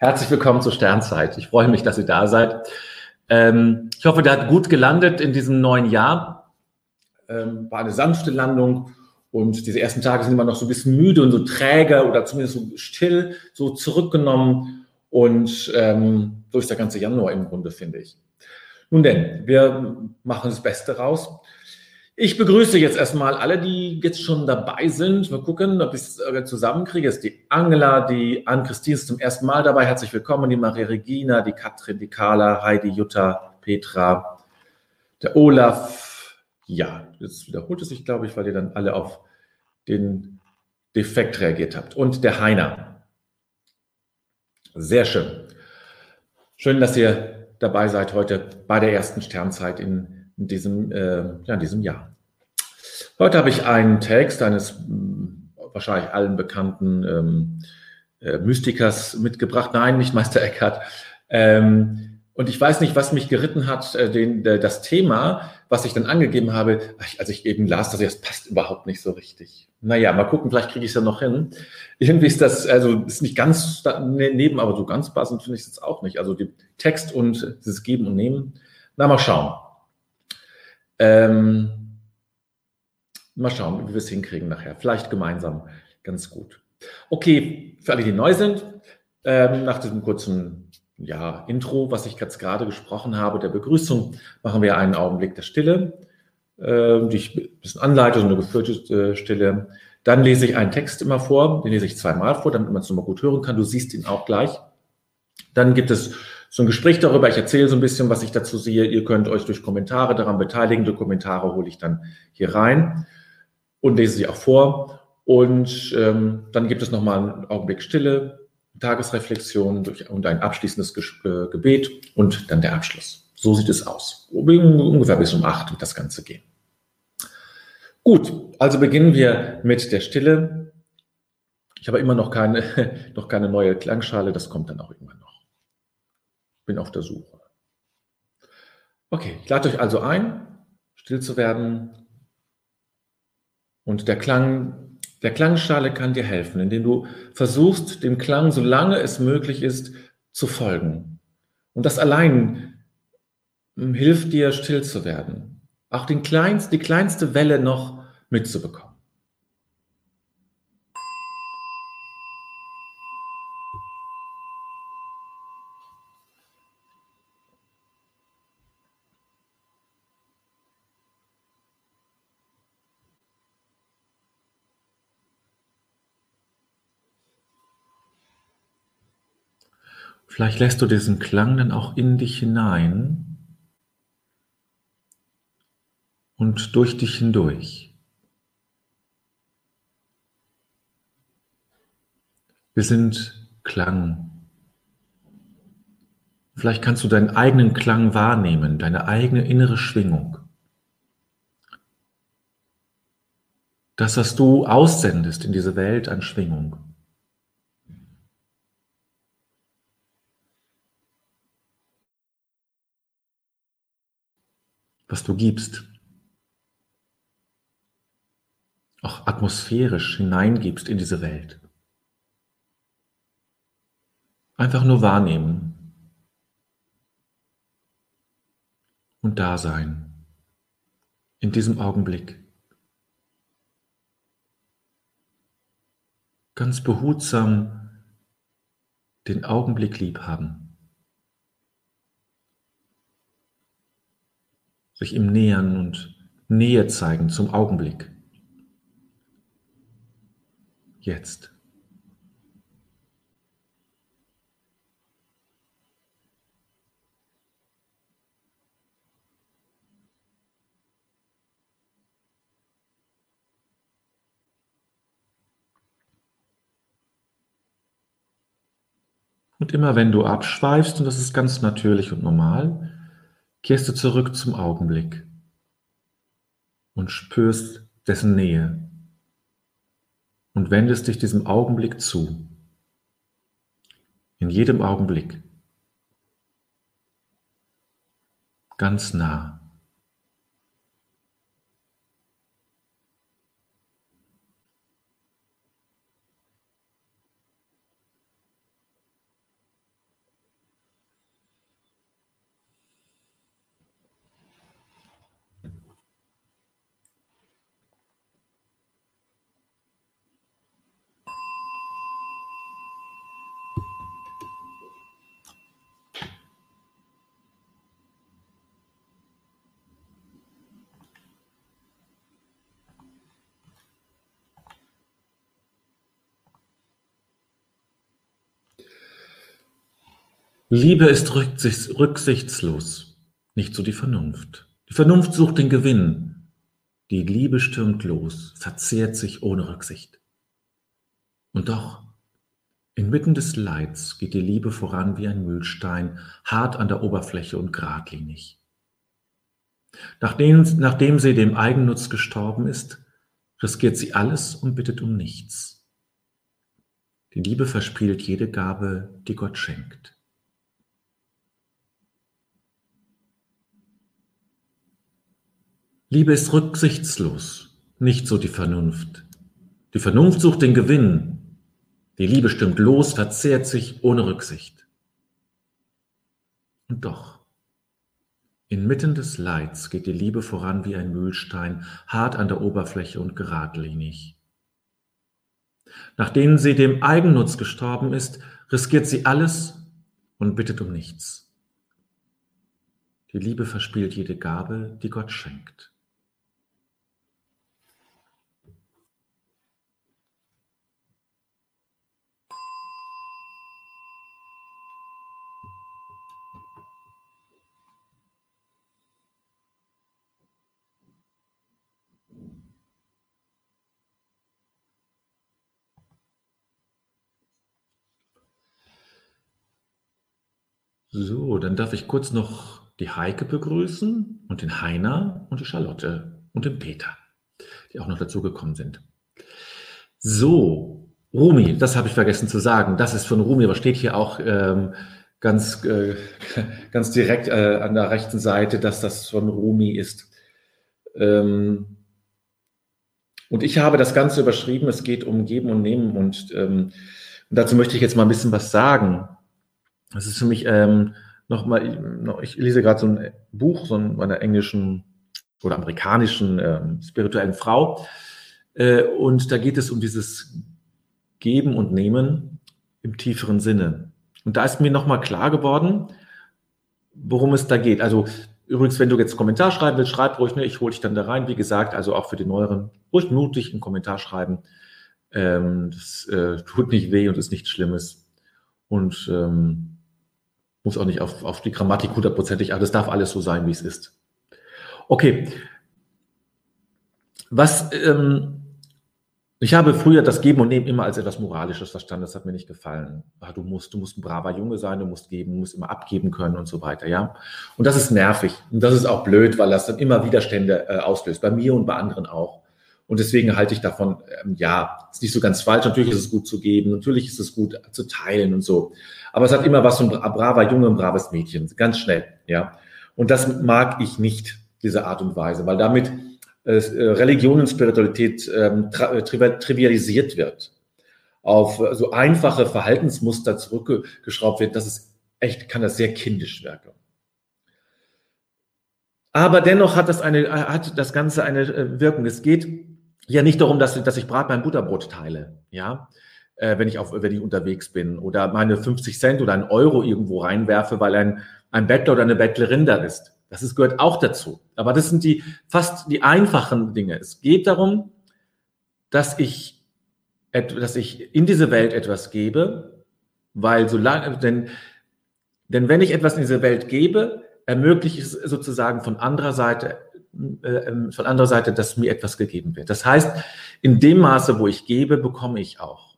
Herzlich willkommen zur Sternzeit. Ich freue mich, dass ihr da seid. Ähm, ich hoffe, der hat gut gelandet in diesem neuen Jahr. Ähm, war eine sanfte Landung und diese ersten Tage sind immer noch so ein bisschen müde und so träge oder zumindest so still, so zurückgenommen. Und ähm, so ist der ganze Januar im Grunde, finde ich. Nun denn, wir machen das Beste raus. Ich begrüße jetzt erstmal alle, die jetzt schon dabei sind. Mal gucken, ob ich es zusammenkriege. Es ist die Angela, die Ann-Christine ist zum ersten Mal dabei. Herzlich willkommen. Die Maria Regina, die Katrin, die Carla, Heidi, Jutta, Petra, der Olaf. Ja, jetzt wiederholt es sich, glaube ich, weil ihr dann alle auf den Defekt reagiert habt. Und der Heiner. Sehr schön. Schön, dass ihr dabei seid heute bei der ersten Sternzeit in in diesem, äh, ja, in diesem Jahr. Heute habe ich einen Text eines hm, wahrscheinlich allen bekannten ähm, äh, Mystikers mitgebracht. Nein, nicht Meister Eckhart. Ähm, und ich weiß nicht, was mich geritten hat, äh, den, äh, das Thema, was ich dann angegeben habe, als ich eben las, dass das passt überhaupt nicht so richtig. Naja, mal gucken, vielleicht kriege ich es ja noch hin. Irgendwie ist das, also ist nicht ganz daneben, aber so ganz passend finde ich es jetzt auch nicht. Also die Text und das Geben und Nehmen. Na, mal schauen. Ähm, mal schauen, wie wir es hinkriegen nachher. Vielleicht gemeinsam ganz gut. Okay, für alle, die neu sind, ähm, nach diesem kurzen ja, Intro, was ich jetzt gerade gesprochen habe, der Begrüßung, machen wir einen Augenblick der Stille, äh, die ich ein bisschen anleite, so eine geführte äh, Stille. Dann lese ich einen Text immer vor, den lese ich zweimal vor, damit man es nochmal gut hören kann. Du siehst ihn auch gleich. Dann gibt es so ein Gespräch darüber. Ich erzähle so ein bisschen, was ich dazu sehe. Ihr könnt euch durch Kommentare daran beteiligen. Die Kommentare hole ich dann hier rein und lese sie auch vor. Und ähm, dann gibt es nochmal einen Augenblick Stille, Tagesreflexion durch, und ein abschließendes Ge äh, Gebet und dann der Abschluss. So sieht es aus. Ungefähr bis um acht wird das Ganze gehen. Gut, also beginnen wir mit der Stille. Ich habe immer noch keine, noch keine neue Klangschale, das kommt dann auch irgendwann noch bin auf der Suche. Okay, ich lade euch also ein, still zu werden. Und der Klang, der Klangschale kann dir helfen, indem du versuchst, dem Klang, solange es möglich ist, zu folgen. Und das allein hm, hilft dir, still zu werden. Auch den kleinst, die kleinste Welle noch mitzubekommen. Vielleicht lässt du diesen Klang dann auch in dich hinein und durch dich hindurch. Wir sind Klang. Vielleicht kannst du deinen eigenen Klang wahrnehmen, deine eigene innere Schwingung. Das, was du aussendest in diese Welt an Schwingung. Was du gibst, auch atmosphärisch hineingibst in diese Welt. Einfach nur wahrnehmen und da sein in diesem Augenblick. Ganz behutsam den Augenblick lieb haben. Sich ihm nähern und Nähe zeigen zum Augenblick. Jetzt. Und immer wenn du abschweifst, und das ist ganz natürlich und normal, kehrst du zurück zum Augenblick und spürst dessen Nähe und wendest dich diesem Augenblick zu. In jedem Augenblick. Ganz nah. Liebe ist rücksichtslos, nicht so die Vernunft. Die Vernunft sucht den Gewinn. Die Liebe stürmt los, verzehrt sich ohne Rücksicht. Und doch, inmitten des Leids geht die Liebe voran wie ein Mühlstein, hart an der Oberfläche und geradlinig. Nachdem, nachdem sie dem Eigennutz gestorben ist, riskiert sie alles und bittet um nichts. Die Liebe verspielt jede Gabe, die Gott schenkt. Liebe ist rücksichtslos, nicht so die Vernunft. Die Vernunft sucht den Gewinn. Die Liebe stimmt los, verzehrt sich ohne Rücksicht. Und doch, inmitten des Leids geht die Liebe voran wie ein Mühlstein, hart an der Oberfläche und geradlinig. Nachdem sie dem Eigennutz gestorben ist, riskiert sie alles und bittet um nichts. Die Liebe verspielt jede Gabe, die Gott schenkt. So, dann darf ich kurz noch die Heike begrüßen und den Heiner und die Charlotte und den Peter, die auch noch dazugekommen sind. So, Rumi, das habe ich vergessen zu sagen. Das ist von Rumi, aber steht hier auch ähm, ganz, äh, ganz direkt äh, an der rechten Seite, dass das von Rumi ist. Ähm, und ich habe das Ganze überschrieben, es geht um Geben und Nehmen und, ähm, und dazu möchte ich jetzt mal ein bisschen was sagen. Das ist für mich ähm, nochmal, ich lese gerade so ein Buch so einer englischen oder amerikanischen ähm, spirituellen Frau. Äh, und da geht es um dieses Geben und Nehmen im tieferen Sinne. Und da ist mir nochmal klar geworden, worum es da geht. Also übrigens, wenn du jetzt einen Kommentar schreiben willst, schreib ruhig, ne? ich hole dich dann da rein. Wie gesagt, also auch für die Neueren, ruhig mutig einen Kommentar schreiben. Ähm, das äh, tut nicht weh und ist nichts Schlimmes. Und ähm, muss auch nicht auf, auf die Grammatik hundertprozentig, aber das darf alles so sein, wie es ist. Okay. Was, ähm, ich habe früher das Geben und Nehmen immer als etwas Moralisches verstanden. Das hat mir nicht gefallen. Ah, du musst, du musst ein braver Junge sein, du musst geben, du musst immer abgeben können und so weiter, ja. Und das ist nervig. Und das ist auch blöd, weil das dann immer Widerstände äh, auslöst. Bei mir und bei anderen auch. Und deswegen halte ich davon, ähm, ja, ist nicht so ganz falsch. Natürlich ist es gut zu geben, natürlich ist es gut zu teilen und so. Aber es hat immer was von braver Junge und braves Mädchen, ganz schnell, ja. Und das mag ich nicht, diese Art und Weise, weil damit äh, Religion und Spiritualität ähm, äh, trivialisiert wird, auf so einfache Verhaltensmuster zurückgeschraubt wird, das ist echt, kann das sehr kindisch wirken. Aber dennoch hat das eine, hat das Ganze eine äh, Wirkung. Es geht ja nicht darum, dass, dass ich Brat mein Butterbrot teile, ja, äh, wenn ich auf, wenn ich unterwegs bin oder meine 50 Cent oder einen Euro irgendwo reinwerfe, weil ein, ein Bettler oder eine Bettlerin da ist. Das ist, gehört auch dazu. Aber das sind die fast die einfachen Dinge. Es geht darum, dass ich, dass ich in diese Welt etwas gebe, weil solange, denn, denn wenn ich etwas in diese Welt gebe, ermöglicht es sozusagen von anderer Seite äh, ähm, von anderer Seite, dass mir etwas gegeben wird. Das heißt, in dem Maße, wo ich gebe, bekomme ich auch.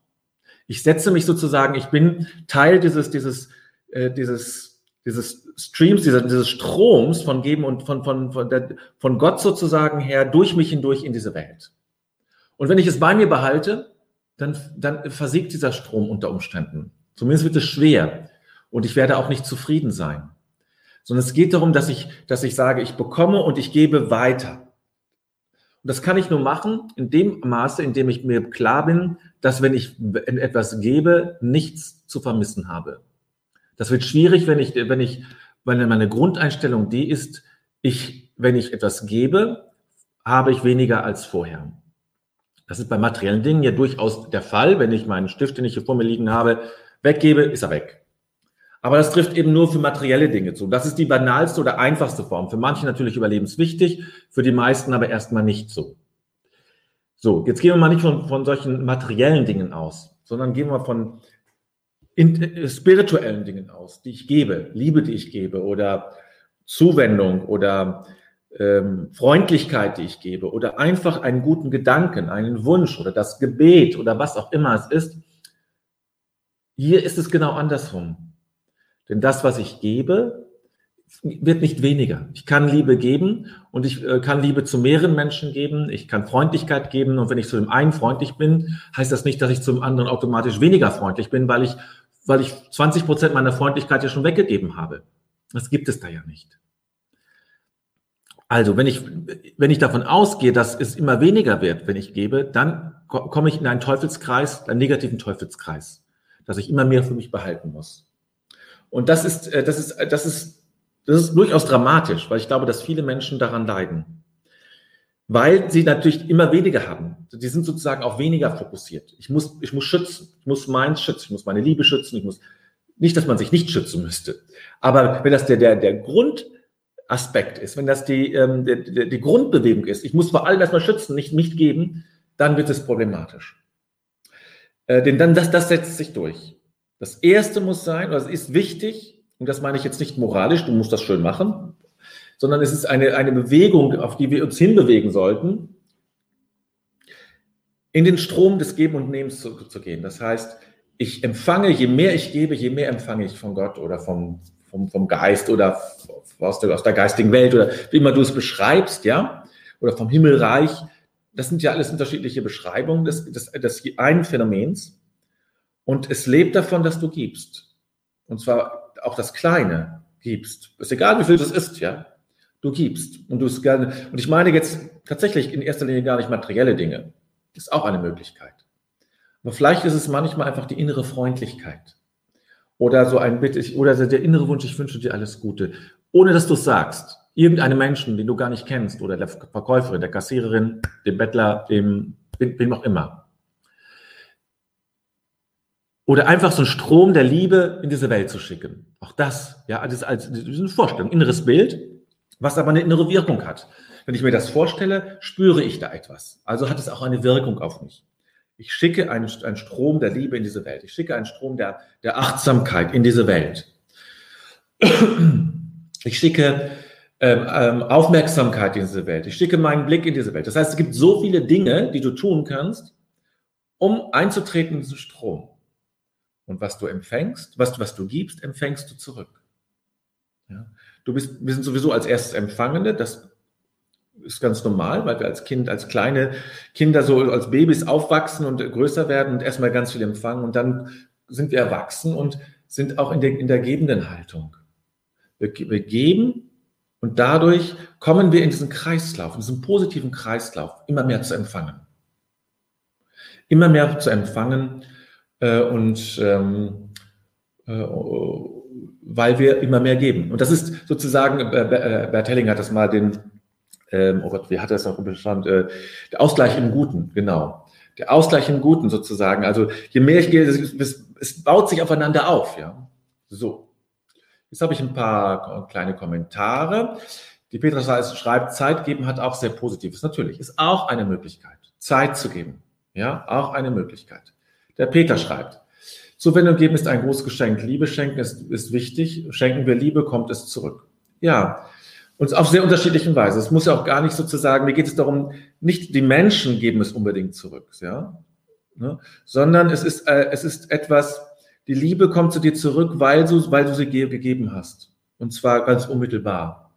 Ich setze mich sozusagen, ich bin Teil dieses, dieses, äh, dieses, dieses Streams, dieser, dieses Stroms von Geben und von, von, von, der, von Gott sozusagen her durch mich hindurch in diese Welt. Und wenn ich es bei mir behalte, dann, dann versiegt dieser Strom unter Umständen. Zumindest wird es schwer. Und ich werde auch nicht zufrieden sein sondern es geht darum, dass ich, dass ich sage, ich bekomme und ich gebe weiter. Und das kann ich nur machen in dem Maße, in dem ich mir klar bin, dass wenn ich etwas gebe, nichts zu vermissen habe. Das wird schwierig, wenn ich, wenn ich, weil meine Grundeinstellung die ist, ich, wenn ich etwas gebe, habe ich weniger als vorher. Das ist bei materiellen Dingen ja durchaus der Fall. Wenn ich meinen Stift, den ich hier vor mir liegen habe, weggebe, ist er weg. Aber das trifft eben nur für materielle Dinge zu. Das ist die banalste oder einfachste Form. Für manche natürlich überlebenswichtig, für die meisten aber erstmal nicht so. So, jetzt gehen wir mal nicht von, von solchen materiellen Dingen aus, sondern gehen wir von, in, äh, spirituellen Dingen aus, die ich gebe, Liebe, die ich gebe oder Zuwendung oder ähm, Freundlichkeit, die ich gebe oder einfach einen guten Gedanken, einen Wunsch oder das Gebet oder was auch immer es ist, hier ist es genau andersrum. Denn das, was ich gebe, wird nicht weniger. Ich kann Liebe geben und ich äh, kann Liebe zu mehreren Menschen geben. Ich kann Freundlichkeit geben und wenn ich zu dem einen freundlich bin, heißt das nicht, dass ich zum anderen automatisch weniger freundlich bin, weil ich, weil ich 20 Prozent meiner Freundlichkeit ja schon weggegeben habe. Das gibt es da ja nicht. Also, wenn ich, wenn ich davon ausgehe, dass es immer weniger wird, wenn ich gebe, dann komme ich in einen Teufelskreis, einen negativen Teufelskreis, dass ich immer mehr für mich behalten muss. Und das ist, äh, das ist, das ist das ist durchaus dramatisch, weil ich glaube, dass viele Menschen daran leiden. Weil sie natürlich immer weniger haben. Die sind sozusagen auch weniger fokussiert. Ich muss, ich muss schützen. Ich muss meins schützen. Ich muss meine Liebe schützen. Ich muss, nicht, dass man sich nicht schützen müsste. Aber wenn das der, der, der Grundaspekt ist, wenn das die, ähm, der, die Grundbewegung ist, ich muss vor allem erstmal schützen, nicht, nicht geben, dann wird es problematisch. Äh, denn dann, das, das setzt sich durch. Das erste muss sein, oder es ist wichtig, und das meine ich jetzt nicht moralisch, du musst das schön machen, sondern es ist eine, eine Bewegung, auf die wir uns hinbewegen sollten, in den Strom des Geben und Nehmens zu, zu gehen. Das heißt, ich empfange, je mehr ich gebe, je mehr empfange ich von Gott oder vom, vom, vom Geist oder aus der, aus der geistigen Welt oder wie immer du es beschreibst, ja, oder vom Himmelreich. Das sind ja alles unterschiedliche Beschreibungen des, des, des einen Phänomens. Und es lebt davon, dass du gibst. Und zwar auch das Kleine gibst. Ist egal, wie viel das ist, ja. Du gibst. Und du es gerne. Und ich meine jetzt tatsächlich in erster Linie gar nicht materielle Dinge. Das ist auch eine Möglichkeit. Aber vielleicht ist es manchmal einfach die innere Freundlichkeit. Oder so ein Bitte, oder der innere Wunsch, ich wünsche dir alles Gute. Ohne dass du es sagst. Irgendeinem Menschen, den du gar nicht kennst, oder der Verkäuferin, der Kassiererin, dem Bettler, dem, wem auch immer. Oder einfach so einen Strom der Liebe in diese Welt zu schicken. Auch das, ja, das ist als eine Vorstellung, inneres Bild, was aber eine innere Wirkung hat. Wenn ich mir das vorstelle, spüre ich da etwas. Also hat es auch eine Wirkung auf mich. Ich schicke einen, einen Strom der Liebe in diese Welt. Ich schicke einen Strom der, der Achtsamkeit in diese Welt. Ich schicke ähm, ähm, Aufmerksamkeit in diese Welt. Ich schicke meinen Blick in diese Welt. Das heißt, es gibt so viele Dinge, die du tun kannst, um einzutreten in diesen Strom. Und was du empfängst, was, was du gibst, empfängst du zurück. Ja? Du bist, wir sind sowieso als erstes Empfangende, das ist ganz normal, weil wir als Kind, als kleine Kinder so als Babys aufwachsen und größer werden und erstmal ganz viel empfangen und dann sind wir erwachsen und sind auch in der, in der gebenden Haltung. Wir, wir geben und dadurch kommen wir in diesen Kreislauf, in diesen positiven Kreislauf, immer mehr zu empfangen. Immer mehr zu empfangen, äh, und ähm, äh, weil wir immer mehr geben. Und das ist sozusagen, äh, äh Bert Helling hat das mal den, ähm, oh Gott, wie hat er das noch bestand? Äh, der Ausgleich im Guten, genau. Der Ausgleich im Guten sozusagen. Also je mehr ich gehe, es, es baut sich aufeinander auf, ja. So. Jetzt habe ich ein paar kleine Kommentare. Die Petra schreibt, Zeit geben hat auch sehr Positives. Natürlich, ist auch eine Möglichkeit. Zeit zu geben. Ja, auch eine Möglichkeit. Der Peter schreibt, Zuwendung geben ist ein großes Geschenk. Liebe schenken ist, ist wichtig. Schenken wir Liebe, kommt es zurück. Ja, und auf sehr unterschiedlichen Weise. Es muss ja auch gar nicht sozusagen, mir geht es darum, nicht die Menschen geben es unbedingt zurück, ja, ne? sondern es ist, äh, es ist etwas, die Liebe kommt zu dir zurück, weil du, weil du sie gegeben hast. Und zwar ganz unmittelbar.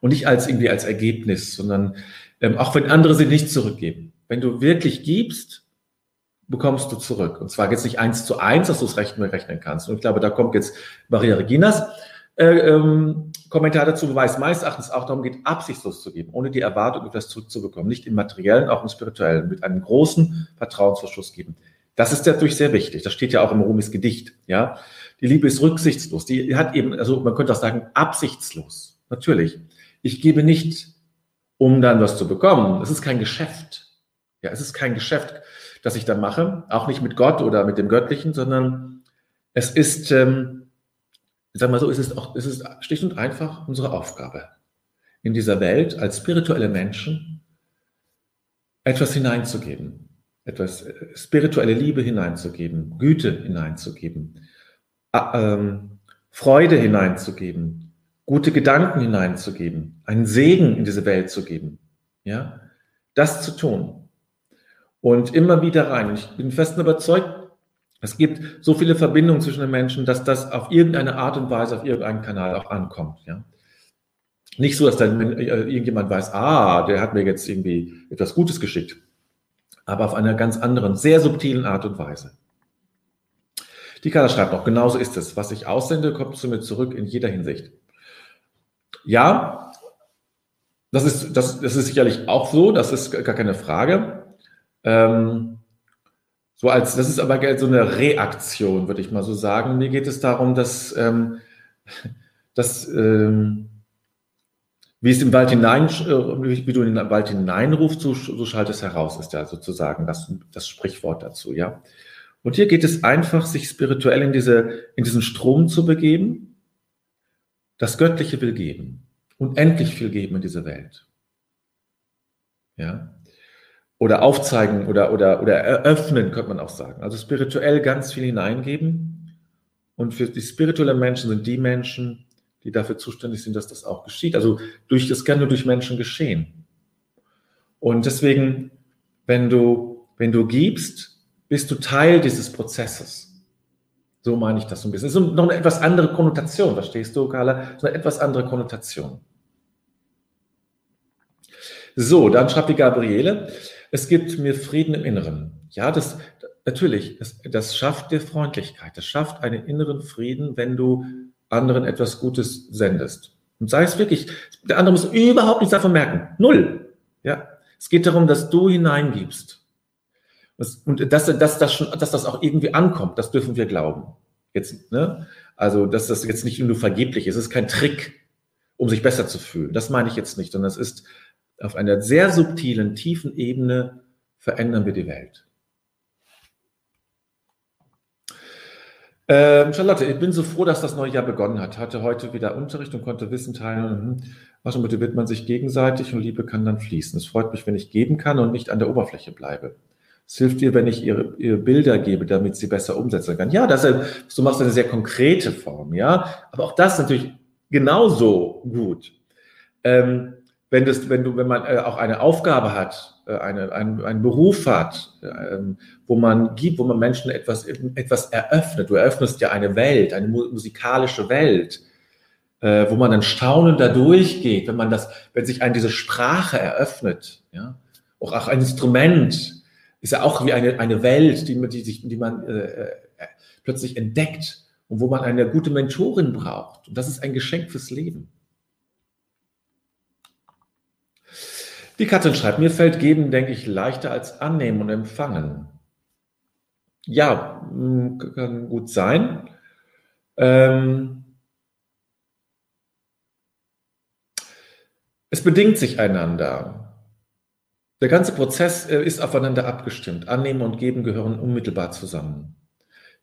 Und nicht als irgendwie als Ergebnis, sondern ähm, auch wenn andere sie nicht zurückgeben. Wenn du wirklich gibst, bekommst du zurück. Und zwar jetzt nicht eins zu eins, dass du es rechnen, rechnen kannst. Und ich glaube, da kommt jetzt Maria Reginas äh, ähm, Kommentar dazu, wobei es meines Erachtens auch darum geht, absichtslos zu geben, ohne die Erwartung, etwas zurückzubekommen. Nicht im materiellen, auch im spirituellen, mit einem großen Vertrauensvorschuss geben. Das ist natürlich sehr wichtig. Das steht ja auch im Rumis Gedicht. Ja, die Liebe ist rücksichtslos. Die hat eben, also man könnte auch sagen, absichtslos. Natürlich. Ich gebe nicht, um dann was zu bekommen. Es ist kein Geschäft. Ja, es ist kein Geschäft das ich da mache, auch nicht mit Gott oder mit dem Göttlichen, sondern es ist, ähm, sag mal so, es ist, auch, es ist schlicht und einfach unsere Aufgabe, in dieser Welt als spirituelle Menschen etwas hineinzugeben, etwas äh, spirituelle Liebe hineinzugeben, Güte hineinzugeben, ähm, Freude hineinzugeben, gute Gedanken hineinzugeben, einen Segen in diese Welt zu geben. Ja, das zu tun. Und immer wieder rein. Ich bin fest überzeugt, es gibt so viele Verbindungen zwischen den Menschen, dass das auf irgendeine Art und Weise auf irgendeinen Kanal auch ankommt. Ja? Nicht so, dass dann äh, irgendjemand weiß, ah, der hat mir jetzt irgendwie etwas Gutes geschickt, aber auf einer ganz anderen, sehr subtilen Art und Weise. Die Carla schreibt noch, genauso ist es. Was ich aussende, kommt zu mir zurück in jeder Hinsicht. Ja, das ist, das, das ist sicherlich auch so, das ist gar keine Frage. Ähm, so als, das ist aber so eine Reaktion, würde ich mal so sagen. Mir geht es darum, dass, ähm, dass ähm, wie es im Wald hinein, äh, wie du in den Wald hineinrufst, so, so schallt es heraus, ist ja sozusagen das, das Sprichwort dazu, ja. Und hier geht es einfach, sich spirituell in diese, in diesen Strom zu begeben. Das Göttliche will geben. Unendlich viel geben in diese Welt. Ja oder aufzeigen oder, oder, oder eröffnen, könnte man auch sagen. Also spirituell ganz viel hineingeben. Und für die spirituellen Menschen sind die Menschen, die dafür zuständig sind, dass das auch geschieht. Also durch, das kann nur durch Menschen geschehen. Und deswegen, wenn du, wenn du gibst, bist du Teil dieses Prozesses. So meine ich das so ein bisschen. Es ist noch eine etwas andere Konnotation, verstehst du, Carla? So eine etwas andere Konnotation. So, dann schreibt die Gabriele, es gibt mir Frieden im Inneren. Ja, das natürlich, das, das schafft dir Freundlichkeit, das schafft einen inneren Frieden, wenn du anderen etwas Gutes sendest. Und sei es wirklich, der andere muss überhaupt nichts davon merken. Null. Ja. Es geht darum, dass du hineingibst. Und dass, dass, dass, schon, dass das auch irgendwie ankommt, das dürfen wir glauben. Jetzt, ne? Also, dass das jetzt nicht nur vergeblich ist. Es ist kein Trick, um sich besser zu fühlen. Das meine ich jetzt nicht, sondern es ist auf einer sehr subtilen, tiefen Ebene verändern wir die Welt. Ähm, Charlotte, ich bin so froh, dass das neue Jahr begonnen hat. Hatte heute wieder Unterricht und konnte Wissen teilen. Was motiviert man sich gegenseitig und Liebe kann dann fließen. Es freut mich, wenn ich geben kann und nicht an der Oberfläche bleibe. Es hilft dir, wenn ich ihre, ihre Bilder gebe, damit sie besser umsetzen kann. Ja, das du machst eine sehr konkrete Form, ja. Aber auch das ist natürlich genauso gut. Ähm, wenn, das, wenn, du, wenn man äh, auch eine Aufgabe hat, äh, eine, ein, einen Beruf hat, äh, wo man gibt, wo man Menschen etwas, etwas eröffnet. Du eröffnest ja eine Welt, eine musikalische Welt, äh, wo man dann staunend da durchgeht, wenn man das, wenn sich eine diese Sprache eröffnet, ja, auch, auch ein Instrument ist ja auch wie eine, eine Welt, die, die, sich, die man äh, äh, plötzlich entdeckt und wo man eine gute Mentorin braucht. Und das ist ein Geschenk fürs Leben. Die Katrin schreibt, mir fällt geben, denke ich, leichter als annehmen und empfangen. Ja, kann gut sein. Ähm, es bedingt sich einander. Der ganze Prozess äh, ist aufeinander abgestimmt. Annehmen und Geben gehören unmittelbar zusammen.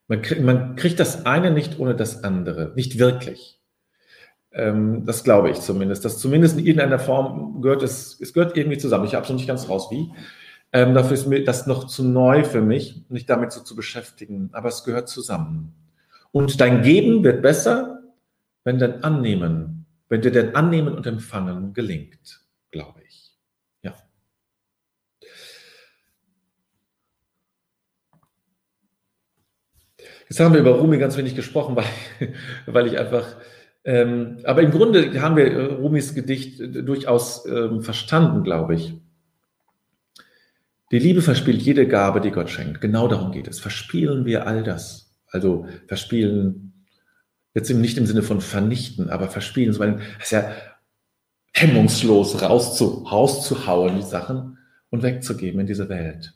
Man, krieg, man kriegt das eine nicht ohne das andere, nicht wirklich. Ähm, das glaube ich zumindest. Dass zumindest in irgendeiner Form gehört es, es gehört irgendwie zusammen. Ich habe es noch nicht ganz raus, wie. Ähm, dafür ist mir das noch zu neu für mich, mich damit so zu beschäftigen. Aber es gehört zusammen. Und dein Geben wird besser, wenn dein Annehmen, wenn dir dein Annehmen und Empfangen gelingt, glaube ich. Ja. Jetzt haben wir über Rumi ganz wenig gesprochen, weil, weil ich einfach ähm, aber im Grunde haben wir äh, Rumis Gedicht äh, durchaus ähm, verstanden, glaube ich. Die Liebe verspielt jede Gabe, die Gott schenkt. Genau darum geht es. Verspielen wir all das. Also verspielen, jetzt nicht im Sinne von vernichten, aber verspielen, das ist ja hemmungslos rauszu, rauszuhauen, die Sachen und wegzugeben in diese Welt.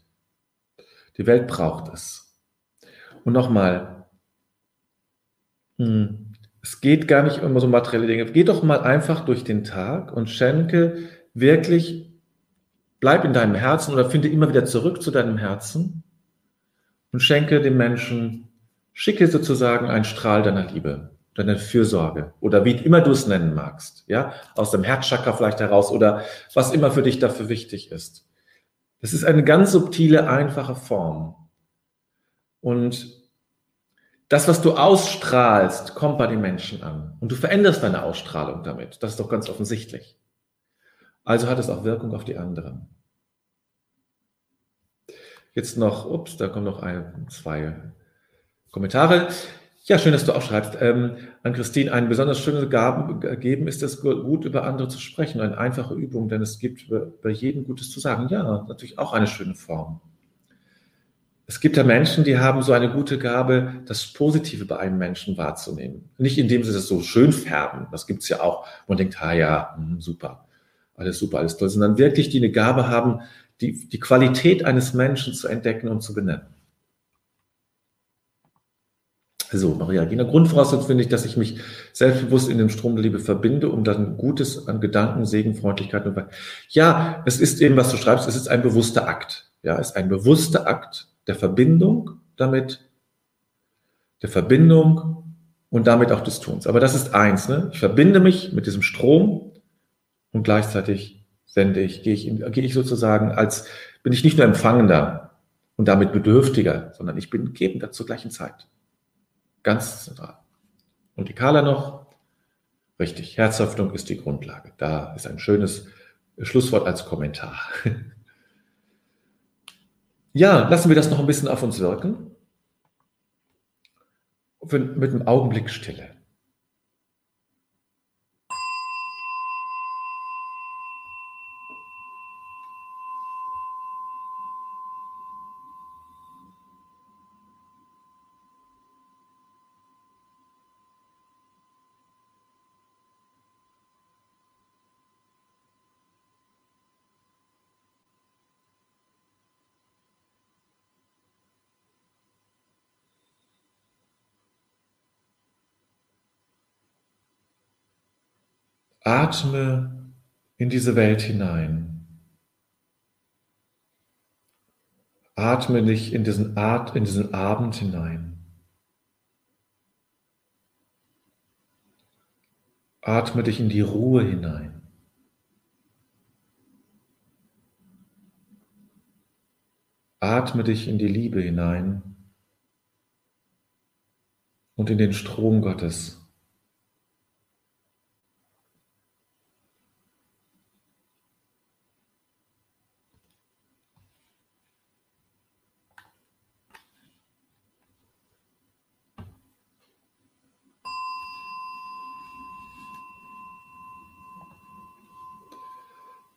Die Welt braucht es. Und nochmal, hm, es geht gar nicht um so materielle Dinge. Geh doch mal einfach durch den Tag und schenke wirklich, bleib in deinem Herzen oder finde immer wieder zurück zu deinem Herzen und schenke dem Menschen, schicke sozusagen einen Strahl deiner Liebe, deiner Fürsorge oder wie immer du es nennen magst, ja, aus dem Herzchakra vielleicht heraus oder was immer für dich dafür wichtig ist. Das ist eine ganz subtile, einfache Form. Und das, was du ausstrahlst, kommt bei den Menschen an. Und du veränderst deine Ausstrahlung damit. Das ist doch ganz offensichtlich. Also hat es auch Wirkung auf die anderen. Jetzt noch, ups, da kommen noch ein, zwei Kommentare. Ja, schön, dass du auch schreibst. Ähm, an Christine, eine besonders schöne Gabe geben ist es gut, über andere zu sprechen. Eine einfache Übung, denn es gibt bei jedem Gutes zu sagen. Ja, natürlich auch eine schöne Form. Es gibt ja Menschen, die haben so eine gute Gabe, das Positive bei einem Menschen wahrzunehmen. Nicht indem sie das so schön färben, das gibt's ja auch, man denkt, ah ja, mh, super, alles super, alles toll, sondern wirklich, die eine Gabe haben, die, die Qualität eines Menschen zu entdecken und zu benennen. So, Maria Gina, Grundvoraussetzung finde ich, dass ich mich selbstbewusst in dem Strom der Liebe verbinde, um dann Gutes an Gedanken, Segen, Freundlichkeit und Ja, es ist eben, was du schreibst, es ist ein bewusster Akt. Ja, es ist ein bewusster Akt der Verbindung damit, der Verbindung und damit auch des Tuns. Aber das ist eins, ne? Ich verbinde mich mit diesem Strom und gleichzeitig sende ich, gehe ich, gehe ich sozusagen als, bin ich nicht nur Empfangender und damit Bedürftiger, sondern ich bin Gebender zur gleichen Zeit. Ganz zentral. Und die Kala noch? Richtig, Herzöffnung ist die Grundlage. Da ist ein schönes Schlusswort als Kommentar. Ja, lassen wir das noch ein bisschen auf uns wirken. Mit einem Augenblick Stille. Atme in diese Welt hinein. Atme dich in diesen, At in diesen Abend hinein. Atme dich in die Ruhe hinein. Atme dich in die Liebe hinein und in den Strom Gottes.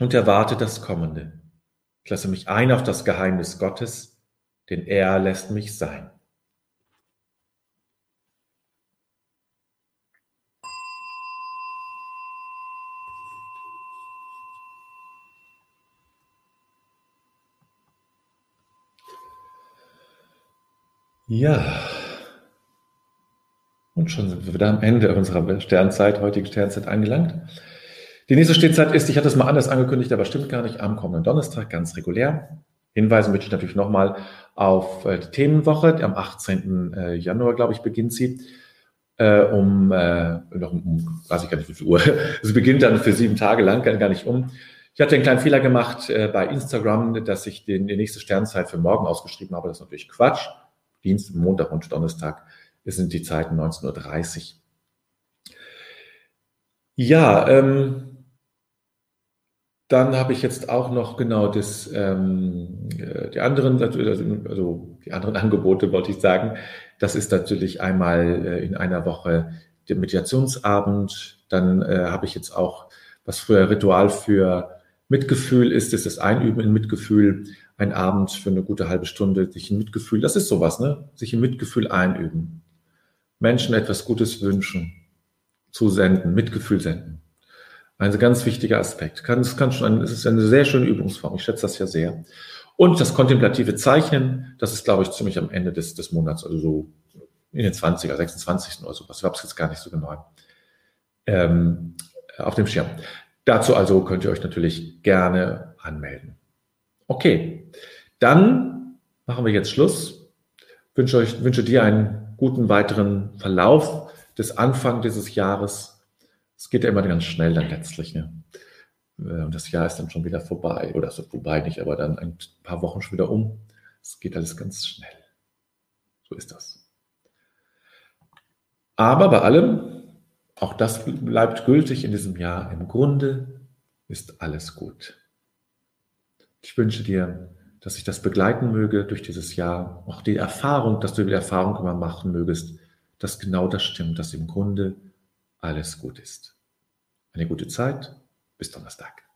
und erwarte das Kommende. Ich lasse mich ein auf das Geheimnis Gottes, denn er lässt mich sein. Ja. Und schon sind wir wieder am Ende unserer Sternzeit, heutigen Sternzeit angelangt. Die nächste Stehzeit ist, ich hatte es mal anders angekündigt, aber stimmt gar nicht, am kommenden Donnerstag, ganz regulär. Hinweisen möchte ich natürlich nochmal auf äh, die Themenwoche. Am 18. Äh, Januar, glaube ich, beginnt sie. Äh, um, um, weiß ich gar nicht, wie viel Uhr. Sie beginnt dann für sieben Tage lang, gar nicht um. Ich hatte einen kleinen Fehler gemacht bei Instagram, dass ich den, die nächste Sternzeit für morgen ausgeschrieben habe. Das ist natürlich Quatsch. Dienst, Montag und Donnerstag sind die Zeiten 19.30 Uhr. Ja, ähm, dann habe ich jetzt auch noch genau das, ähm, äh, die anderen, also, also die anderen Angebote wollte ich sagen. Das ist natürlich einmal äh, in einer Woche der Mediationsabend. Dann äh, habe ich jetzt auch, was früher Ritual für Mitgefühl ist, ist das Einüben in Mitgefühl. Ein Abend für eine gute halbe Stunde, sich in Mitgefühl, das ist sowas, ne? Sich in Mitgefühl einüben. Menschen etwas Gutes wünschen, zusenden, Mitgefühl senden. Ein ganz wichtiger Aspekt. Kann, es, kann schon ein, es ist eine sehr schöne Übungsform. Ich schätze das ja sehr. Und das kontemplative Zeichnen, das ist, glaube ich, ziemlich am Ende des, des Monats, also so in den 20er, 26. oder sowas. Ich habe es jetzt gar nicht so genau ähm, auf dem Schirm. Dazu also könnt ihr euch natürlich gerne anmelden. Okay, dann machen wir jetzt Schluss. Wünsche, euch, wünsche dir einen guten weiteren Verlauf des Anfang dieses Jahres es geht ja immer ganz schnell dann letztlich. Ne? Äh, und das Jahr ist dann schon wieder vorbei. Oder so vorbei nicht, aber dann ein paar Wochen schon wieder um. Es geht alles ganz schnell. So ist das. Aber bei allem, auch das bleibt gültig in diesem Jahr. Im Grunde ist alles gut. Ich wünsche dir, dass sich das begleiten möge durch dieses Jahr. Auch die Erfahrung, dass du die Erfahrung immer machen mögest, dass genau das stimmt, dass im Grunde alles gut ist. Eine gute Zeit. Bis Donnerstag.